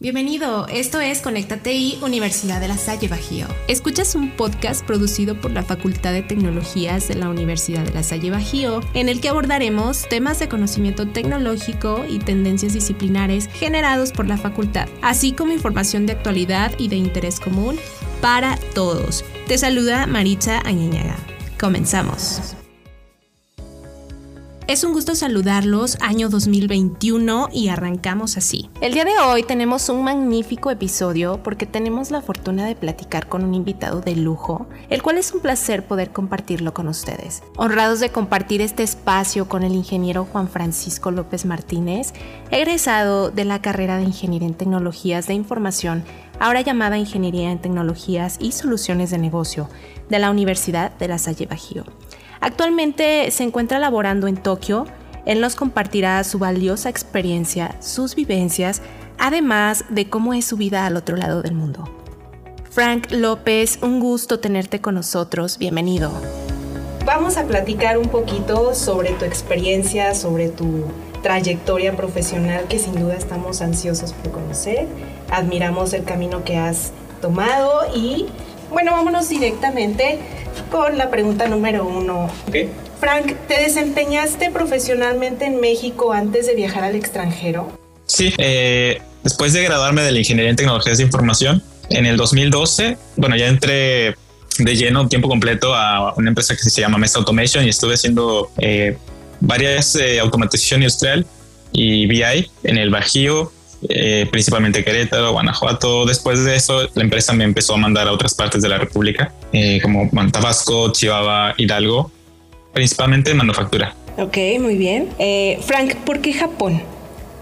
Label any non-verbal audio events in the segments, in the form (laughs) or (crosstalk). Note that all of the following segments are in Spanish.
Bienvenido, esto es Conéctate y Universidad de La Salle Bajío. Escuchas un podcast producido por la Facultad de Tecnologías de la Universidad de La Salle Bajío, en el que abordaremos temas de conocimiento tecnológico y tendencias disciplinares generados por la facultad, así como información de actualidad y de interés común para todos. Te saluda Maritza Añeñaga. Comenzamos. Es un gusto saludarlos año 2021 y arrancamos así. El día de hoy tenemos un magnífico episodio porque tenemos la fortuna de platicar con un invitado de lujo, el cual es un placer poder compartirlo con ustedes. Honrados de compartir este espacio con el ingeniero Juan Francisco López Martínez, egresado de la carrera de Ingeniería en Tecnologías de Información, ahora llamada Ingeniería en Tecnologías y Soluciones de Negocio, de la Universidad de La Salle Bajío. Actualmente se encuentra laborando en Tokio. Él nos compartirá su valiosa experiencia, sus vivencias, además de cómo es su vida al otro lado del mundo. Frank López, un gusto tenerte con nosotros. Bienvenido. Vamos a platicar un poquito sobre tu experiencia, sobre tu trayectoria profesional que sin duda estamos ansiosos por conocer. Admiramos el camino que has tomado y bueno, vámonos directamente con la pregunta número uno. Frank, ¿te desempeñaste profesionalmente en México antes de viajar al extranjero? Sí, eh, después de graduarme de la Ingeniería en Tecnologías de Información, en el 2012, bueno, ya entré de lleno, tiempo completo, a una empresa que se llama Mesa Automation y estuve haciendo eh, varias eh, automatización industrial y BI en el Bajío, eh, principalmente Querétaro, Guanajuato. Después de eso, la empresa me empezó a mandar a otras partes de la República, eh, como Tabasco, Chihuahua, Hidalgo, principalmente manufactura. Ok, muy bien. Eh, Frank, ¿por qué Japón?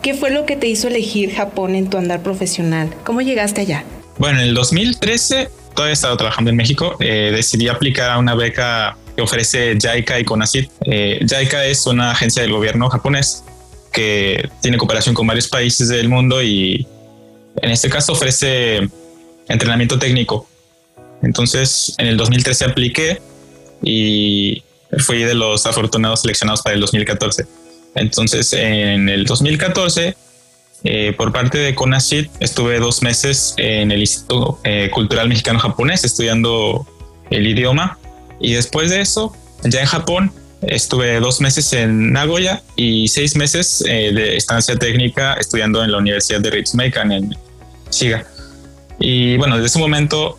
¿Qué fue lo que te hizo elegir Japón en tu andar profesional? ¿Cómo llegaste allá? Bueno, en el 2013, todavía estaba trabajando en México, decidí aplicar a una beca que ofrece JICA y CONACYT. JICA es una agencia del gobierno japonés que tiene cooperación con varios países del mundo y en este caso ofrece entrenamiento técnico. Entonces, en el 2013 apliqué y fui de los afortunados seleccionados para el 2014. Entonces, en el 2014, eh, por parte de CONACYT, estuve dos meses en el Instituto eh, Cultural Mexicano Japonés estudiando el idioma. Y después de eso, ya en Japón, Estuve dos meses en Nagoya y seis meses eh, de estancia técnica estudiando en la Universidad de Ritsumeikan en Shiga. Y bueno, desde ese momento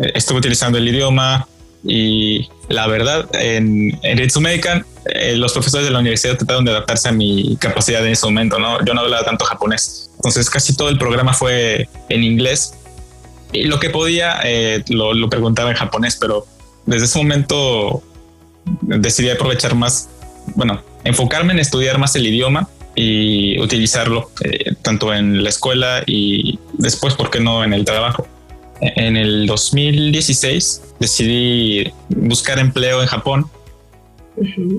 eh, estuve utilizando el idioma y la verdad, en, en Ritsumeikan eh, los profesores de la universidad trataron de adaptarse a mi capacidad en ese momento, ¿no? Yo no hablaba tanto japonés. Entonces casi todo el programa fue en inglés y lo que podía lo, lo preguntaba en japonés, pero desde ese momento decidí aprovechar más, bueno, enfocarme en estudiar más el idioma y utilizarlo eh, tanto en la escuela y después, ¿por qué no?, en el trabajo. En el 2016 decidí buscar empleo en Japón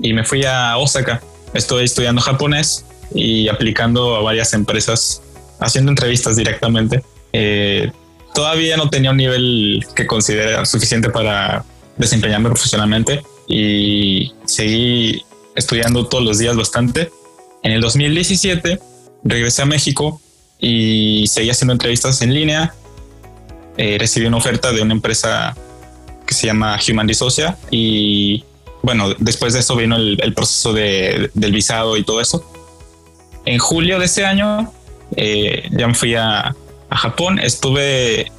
y me fui a Osaka. Estoy estudiando japonés y aplicando a varias empresas, haciendo entrevistas directamente. Eh, todavía no tenía un nivel que considera suficiente para desempeñarme profesionalmente, y seguí estudiando todos los días bastante. En el 2017 regresé a México y seguí haciendo entrevistas en línea. Eh, recibí una oferta de una empresa que se llama Human Dissocia y bueno, después de eso vino el, proceso de, del visado y todo eso. En julio de ese año eh, ya me fui a, a Japón, estuve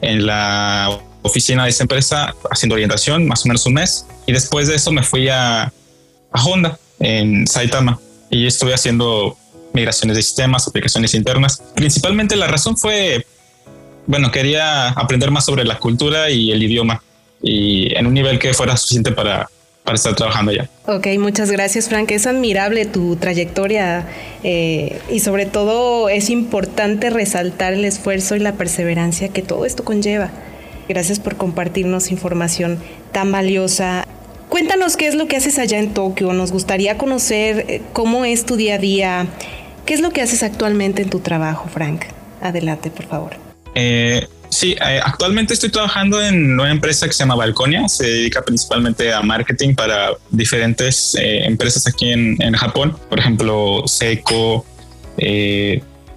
en la oficina de esa empresa haciendo orientación, más o menos un mes. Y después de eso me fui a, a Honda en Saitama y estuve haciendo migraciones de sistemas, aplicaciones internas. Principalmente la razón fue, bueno, quería aprender más sobre la cultura y el idioma y en un nivel que fuera suficiente para, para estar trabajando allá. Ok, muchas gracias Frank. Es admirable tu trayectoria eh, y sobre todo es importante resaltar el esfuerzo y la perseverancia que todo esto conlleva. Gracias por compartirnos información tan valiosa. Cuéntanos qué es lo que haces allá en Tokio. Nos gustaría conocer eh, cómo es tu día a día. ¿Qué es lo que haces actualmente en tu trabajo, Frank? Adelante, por favor. Eh, sí, eh, actualmente estoy trabajando en una empresa que se llama Balconia. Se dedica principalmente a marketing para diferentes empresas aquí en, Japón. Por ejemplo, Seiko,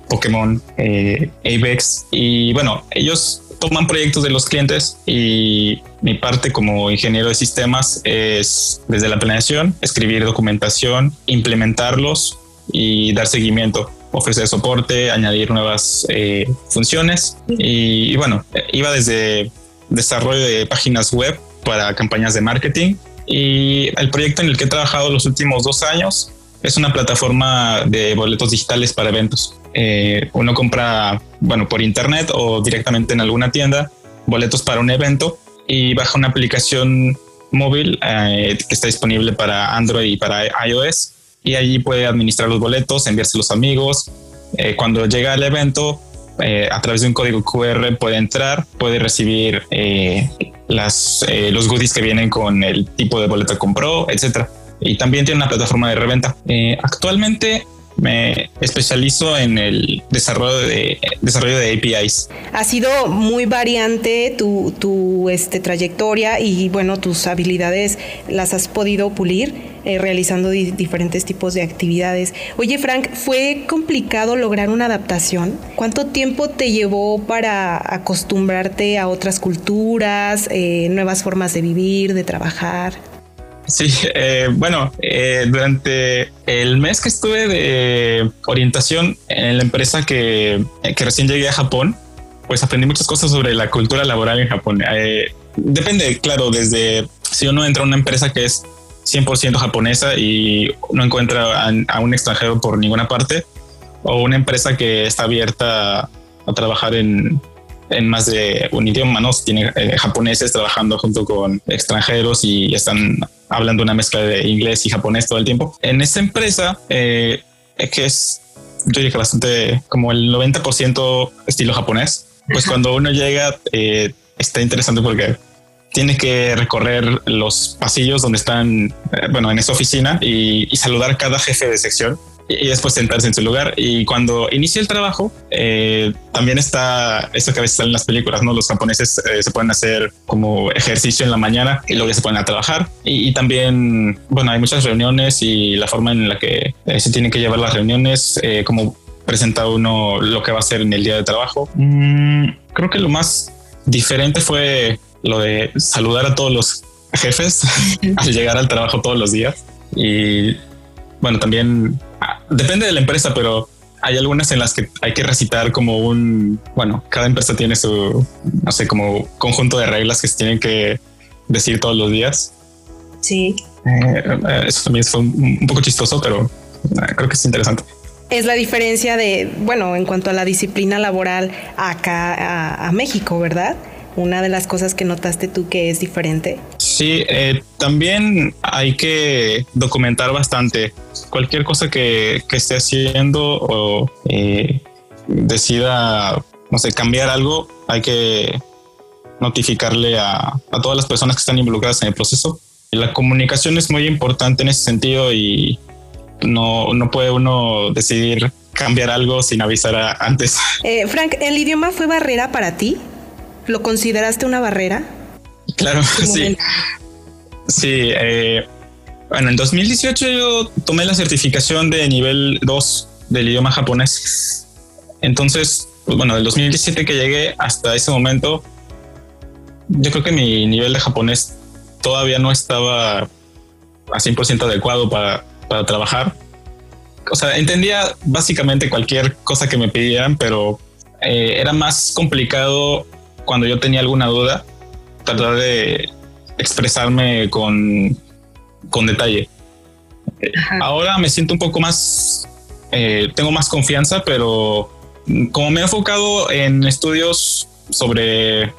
Pokémon, Apex y bueno, ellos toman proyectos de los clientes y mi parte como ingeniero de sistemas es desde la planeación, escribir documentación, implementarlos y dar seguimiento ofrecer soporte, añadir nuevas eh, funciones y, bueno, iba desde desarrollo de páginas web para campañas de marketing y el proyecto en el que he trabajado los últimos dos años es una plataforma de boletos digitales para eventos. Eh, uno compra, bueno, por internet o directamente en alguna tienda boletos para un evento y baja una aplicación móvil eh, que está disponible para Android y para iOS y allí puede administrar los boletos, enviarse a los amigos. Eh, cuando llega al evento, eh, a través de un código QR puede entrar, puede recibir los goodies que vienen con el tipo de boleto que compró, etcétera. Y también tiene una plataforma de reventa. actualmente me especializo en el desarrollo de, desarrollo de APIs. Ha sido muy variante tu, tu este, trayectoria y bueno, tus habilidades las has podido pulir eh, realizando diferentes tipos de actividades. Oye Frank, ¿fue complicado lograr una adaptación? ¿Cuánto tiempo te llevó para acostumbrarte a otras culturas, eh, nuevas formas de vivir, de trabajar? Sí, eh, bueno, eh, durante el mes que estuve de orientación en la empresa que, que, recién llegué a Japón, pues aprendí muchas cosas sobre la cultura laboral en Japón. Eh, depende, claro, desde si uno entra a una empresa que es 100% japonesa y no encuentra a, a, un extranjero por ninguna parte, o una empresa que está abierta a trabajar en, en más de un idioma, ¿no? Tiene eh, japoneses trabajando junto con extranjeros y están hablando una mezcla de inglés y japonés todo el tiempo. En esta empresa, eh, que es, yo diría bastante como el 90% estilo japonés, pues cuando uno llega eh, está interesante porque tiene que recorrer los pasillos donde están, bueno, en esa oficina y, y saludar cada jefe de sección y después sentarse en su lugar. Y cuando inicia el trabajo, eh, también está eso que a veces sale en las películas, ¿no? Los japoneses eh, se pueden hacer como ejercicio en la mañana y luego ya se ponen a trabajar. Y, también, bueno, hay muchas reuniones y la forma en la que eh, se tienen que llevar las reuniones, como presenta uno lo que va a hacer en el día de trabajo. Mm, creo que lo más diferente fue lo de saludar a todos los jefes (laughs) al llegar al trabajo todos los días. Y bueno, también depende de la empresa, pero hay algunas en las que hay que recitar como un, bueno, cada empresa tiene su, no sé, como conjunto de reglas que se tienen que decir todos los días. Sí. Eh, eh, eso también fue un, poco chistoso, pero eh, creo que es interesante. Es la diferencia de, bueno, en cuanto a la disciplina laboral acá a México, ¿verdad? Una de las cosas que notaste tú que es diferente. Sí, eh, también hay que documentar bastante. Cualquier cosa que, esté haciendo o eh, decida, no sé, cambiar algo, hay que notificarle a, todas las personas que están involucradas en el proceso. la comunicación es muy importante en ese sentido y no, no puede uno decidir cambiar algo sin avisar antes. Eh, Frank, ¿el idioma fue barrera para ti? ¿Lo consideraste una barrera? Claro, sí. Sí, eh, bueno, en 2018 yo tomé la certificación de nivel 2 del idioma japonés. Entonces, pues bueno, del 2017 que llegué hasta ese momento, yo creo que mi nivel de japonés todavía no estaba a 100% adecuado para, para trabajar. O sea, entendía básicamente cualquier cosa que me pidieran, pero eh, era más complicado cuando yo tenía alguna duda tratar de expresarme con, con detalle. Ahora me siento un poco más, eh, tengo más confianza, pero como me he enfocado en estudios sobre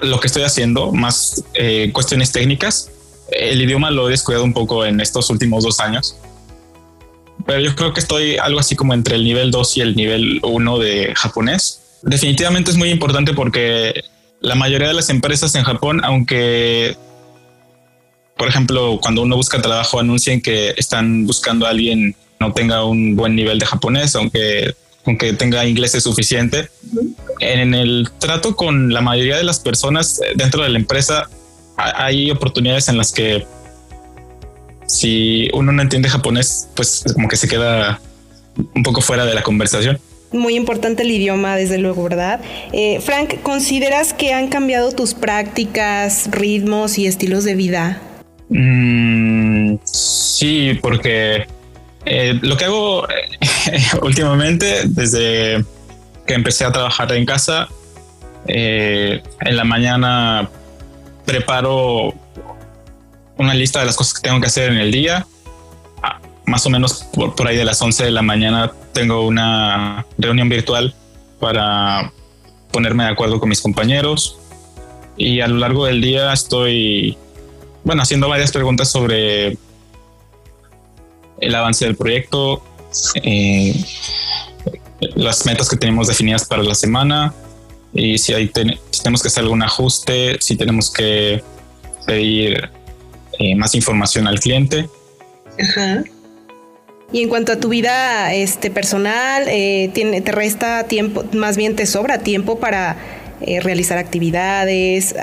lo que estoy haciendo, más eh, cuestiones técnicas, el idioma lo he descuidado un poco en estos últimos dos años. Pero yo creo que estoy algo así como entre el nivel 2 y el nivel 1 de japonés. Definitivamente es muy importante porque la mayoría de las empresas en Japón, aunque, por ejemplo, cuando uno busca trabajo, anuncian que están buscando a alguien no tenga un buen nivel de japonés, aunque, aunque tenga inglés suficiente. En el trato con la mayoría de las personas dentro de la empresa, hay oportunidades en las que si uno no entiende japonés, pues como que se queda un poco fuera de la conversación. Muy importante el idioma, desde luego, ¿verdad? Eh, Frank, ¿consideras que han cambiado tus prácticas, ritmos y estilos de vida? Mm, sí, porque eh, lo que hago (laughs) últimamente, desde que empecé a trabajar en casa, en la mañana preparo una lista de las cosas que tengo que hacer en el día. Más o menos por, ahí de las 11 de la mañana tengo una reunión virtual para ponerme de acuerdo con mis compañeros. Y a lo largo del día estoy, bueno, haciendo varias preguntas sobre el avance del proyecto, eh, las metas que tenemos definidas para la semana y si, hay tenemos que hacer algún ajuste, si tenemos que pedir eh, más información al cliente. Ajá. Y en cuanto a tu vida este, personal, eh, ¿te resta tiempo, más bien te sobra tiempo para eh, realizar actividades?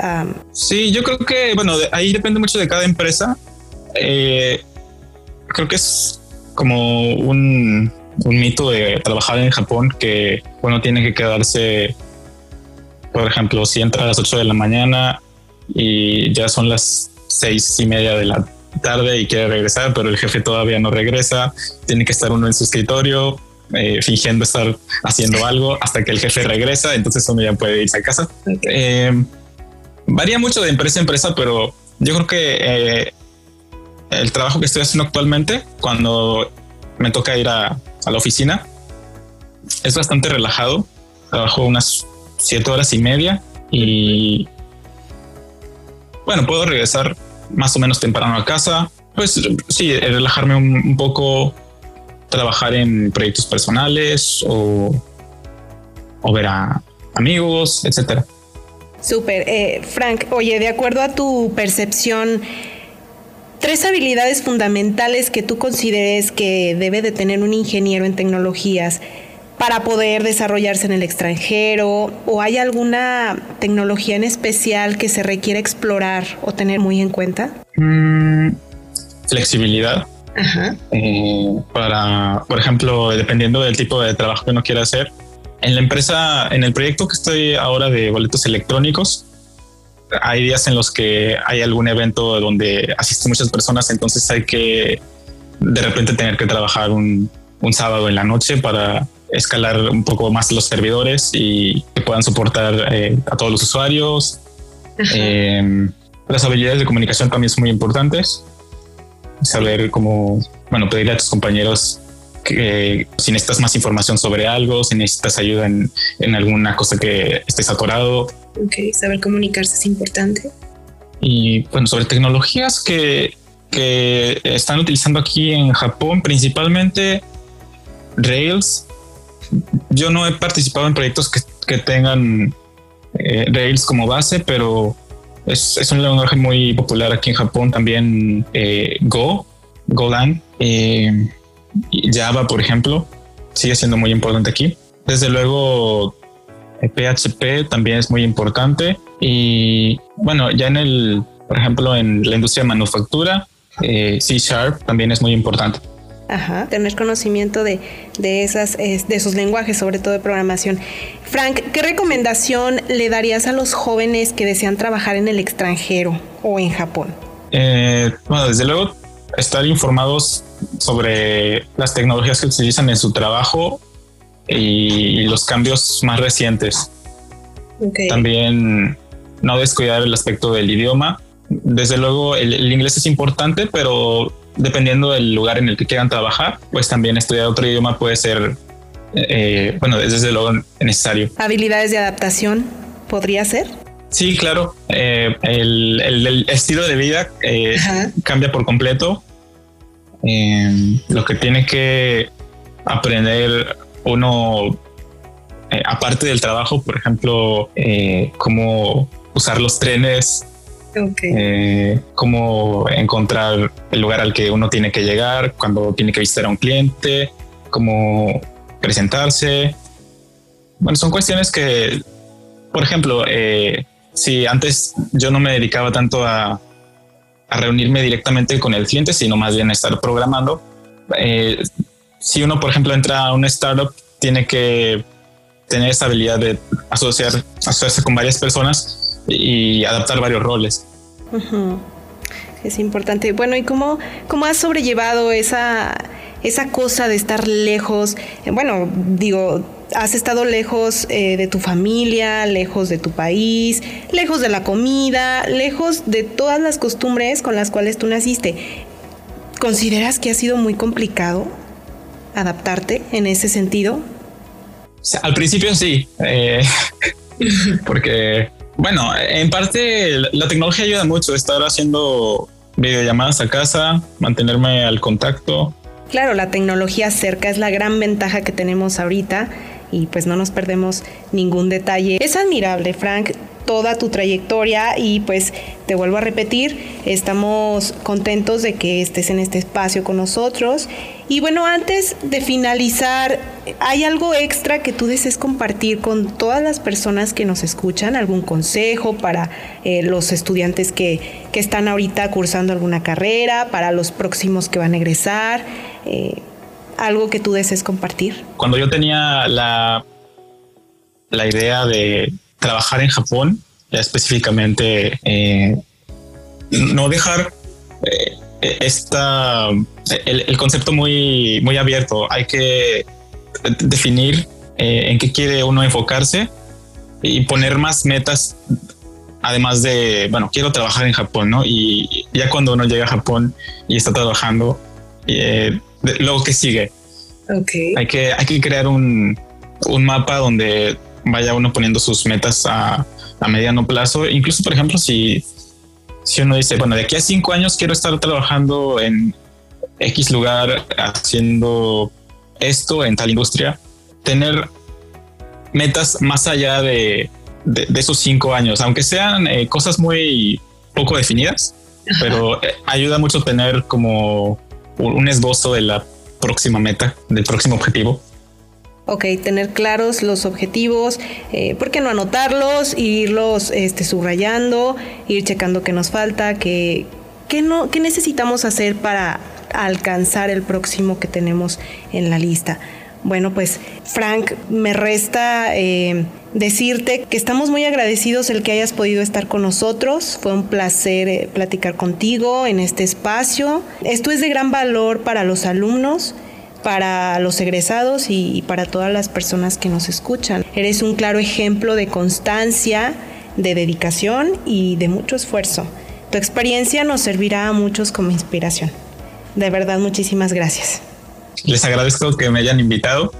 Sí, yo creo que, bueno, ahí depende mucho de cada empresa. creo que es como un, un, mito de trabajar en Japón que uno tiene que quedarse, por ejemplo, si entra a las 8 de la mañana y ya son las seis y media de la tarde y quiere regresar, pero el jefe todavía no regresa. Tiene que estar uno en su escritorio eh, fingiendo estar haciendo algo hasta que el jefe regresa. Entonces uno ya puede irse a casa. Eh, varía mucho de empresa a empresa, pero yo creo que eh, el trabajo que estoy haciendo actualmente, cuando me toca ir a, a la oficina, es bastante relajado. Trabajo unas siete horas y media y bueno, puedo regresar más o menos temprano a casa. Pues sí, relajarme un, poco, trabajar en proyectos personales o, o ver a amigos, etcétera. Súper. Eh, Frank, oye, de acuerdo a tu percepción, tres habilidades fundamentales que tú consideres que debe de tener un ingeniero en tecnologías para poder desarrollarse en el extranjero? ¿O hay alguna tecnología en especial que se requiere explorar o tener muy en cuenta? Mm, flexibilidad. Eh, para, por ejemplo, dependiendo del tipo de trabajo que uno quiera hacer. En la empresa, en el proyecto que estoy ahora de boletos electrónicos, hay días en los que hay algún evento donde asisten muchas personas, entonces hay que de repente tener que trabajar un, un sábado en la noche para escalar un poco más los servidores y que puedan soportar eh, a todos los usuarios. Eh, las habilidades de comunicación también son muy importantes. Saber cómo, bueno, pedirle a tus compañeros que si necesitas más información sobre algo, si necesitas ayuda en, en alguna cosa que estés atorado. Ok, saber comunicarse es importante. Y bueno, sobre tecnologías que, que están utilizando aquí en Japón, principalmente Rails yo no he participado en proyectos que, tengan eh, Rails como base, pero es, un lenguaje muy popular aquí en Japón también. Eh, Go, Golang, eh, Java, por ejemplo, sigue siendo muy importante aquí. Desde luego, PHP también es muy importante. Y bueno, ya en el, por ejemplo, en la industria de manufactura, C Sharp también es muy importante. Ajá, tener conocimiento de, esas, de esos lenguajes, sobre todo de programación. Frank, ¿qué recomendación le darías a los jóvenes que desean trabajar en el extranjero o en Japón? Eh, bueno, desde luego, estar informados sobre las tecnologías que utilizan en su trabajo y los cambios más recientes. También no descuidar el aspecto del idioma. Desde luego, el inglés es importante, pero dependiendo del lugar en el que quieran trabajar, pues también estudiar otro idioma puede ser, eh, bueno, desde luego necesario. ¿Habilidades de adaptación podría ser? Sí, claro. Eh, el, estilo de vida eh, cambia por completo. lo que tiene que aprender uno, aparte del trabajo, por ejemplo, cómo usar los trenes eh, cómo encontrar el lugar al que uno tiene que llegar cuando tiene que visitar a un cliente, cómo presentarse. Bueno, son cuestiones que, por ejemplo, eh, si antes yo no me dedicaba tanto a, reunirme directamente con el cliente, sino más bien a estar programando, eh, si uno, por ejemplo, entra a una startup tiene que tener esa habilidad de asociar, asociarse con varias personas y adaptar varios roles. Es importante. Bueno, ¿y cómo, cómo has sobrellevado esa, esa cosa de estar lejos? Bueno, digo, has estado lejos eh, de tu familia, lejos de tu país, lejos de la comida, lejos de todas las costumbres con las cuales tú naciste. ¿Consideras que ha sido muy complicado adaptarte en ese sentido? Al principio sí, eh, (laughs) porque, bueno, en parte la tecnología ayuda mucho, estar haciendo videollamadas a casa, mantenerme al contacto. Claro, la tecnología cerca es la gran ventaja que tenemos ahorita y pues no nos perdemos ningún detalle. Es admirable, Frank, toda tu trayectoria y pues te vuelvo a repetir, estamos contentos de que estés en este espacio con nosotros. Y bueno, antes de finalizar, ¿hay algo extra que tú desees compartir con todas las personas que nos escuchan? ¿Algún consejo para eh, los estudiantes que, que, están ahorita cursando alguna carrera, para los próximos que van a egresar? Eh, algo que tú desees compartir? Cuando yo tenía la, la idea de trabajar en Japón, específicamente eh, no dejar esta, el, concepto muy, muy abierto. Hay que definir eh, en qué quiere uno enfocarse y poner más metas además de, bueno, quiero trabajar en Japón, ¿no? Y ya cuando uno llega a Japón y está trabajando, eh, lo que sigue. Okay. Hay que, hay que crear un, un mapa donde vaya uno poniendo sus metas a, a, mediano plazo. Incluso, por ejemplo, si, si uno dice, bueno, de aquí a cinco años quiero estar trabajando en X lugar haciendo esto en tal industria, tener metas más allá de, de, esos cinco años, aunque sean eh, cosas muy poco definidas, pero eh, ayuda mucho tener como un esbozo de la próxima meta, del próximo objetivo. Ok, tener claros los objetivos, eh, ¿por qué no anotarlos, irlos este, subrayando, ir checando qué nos falta, qué, qué, no, qué necesitamos hacer para alcanzar el próximo que tenemos en la lista? Bueno, pues Frank, me resta eh, decirte que estamos muy agradecidos el que hayas podido estar con nosotros. Fue un placer eh, platicar contigo en este espacio. Esto es de gran valor para los alumnos para los egresados y para todas las personas que nos escuchan. Eres un claro ejemplo de constancia, de dedicación y de mucho esfuerzo. Tu experiencia nos servirá a muchos como inspiración. De verdad, muchísimas gracias les agradezco que me hayan invitado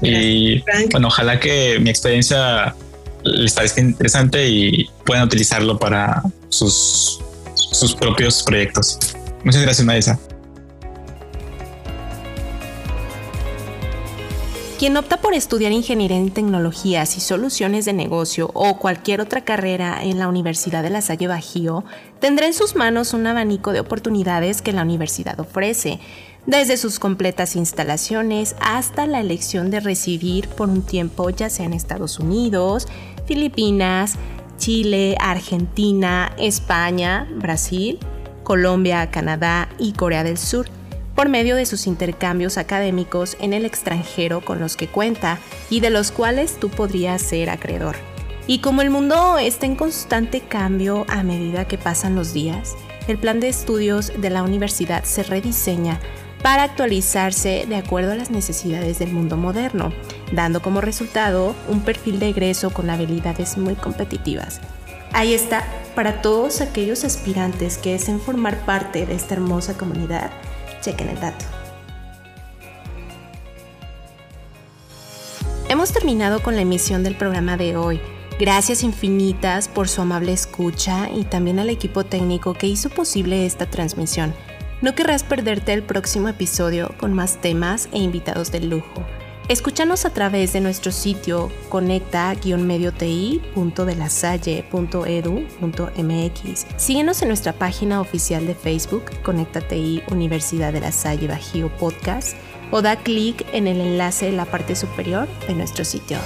y bueno, ojalá que mi experiencia les parezca interesante y puedan utilizarlo para sus, sus propios proyectos. Muchas gracias, Maisa. Quien opta por estudiar ingeniería en tecnologías y soluciones de negocio o cualquier otra carrera en la Universidad de La Salle Bajío tendrá en sus manos un abanico de oportunidades que la universidad ofrece desde sus completas instalaciones hasta la elección de residir por un tiempo ya sea en Estados Unidos, Filipinas, Chile, Argentina, España, Brasil, Colombia, Canadá y Corea del Sur, por medio de sus intercambios académicos en el extranjero con los que cuenta y de los cuales tú podrías ser acreedor. Y como el mundo está en constante cambio a medida que pasan los días, el plan de estudios de la universidad se rediseña para actualizarse de acuerdo a las necesidades del mundo moderno, dando como resultado un perfil de egreso con habilidades muy competitivas. Ahí está, para todos aquellos aspirantes que deseen formar parte de esta hermosa comunidad, chequen el dato. Hemos terminado con la emisión del programa de hoy. Gracias infinitas por su amable escucha y también al equipo técnico que hizo posible esta transmisión. No querrás perderte el próximo episodio con más temas e invitados de lujo. Escúchanos a través de nuestro sitio conecta-medio-ti.delasalle.edu.mx. Síguenos en nuestra página oficial de Facebook, Conecta TI Universidad de la Salle Bajío Podcast, o da clic en el enlace en la parte superior de nuestro sitio.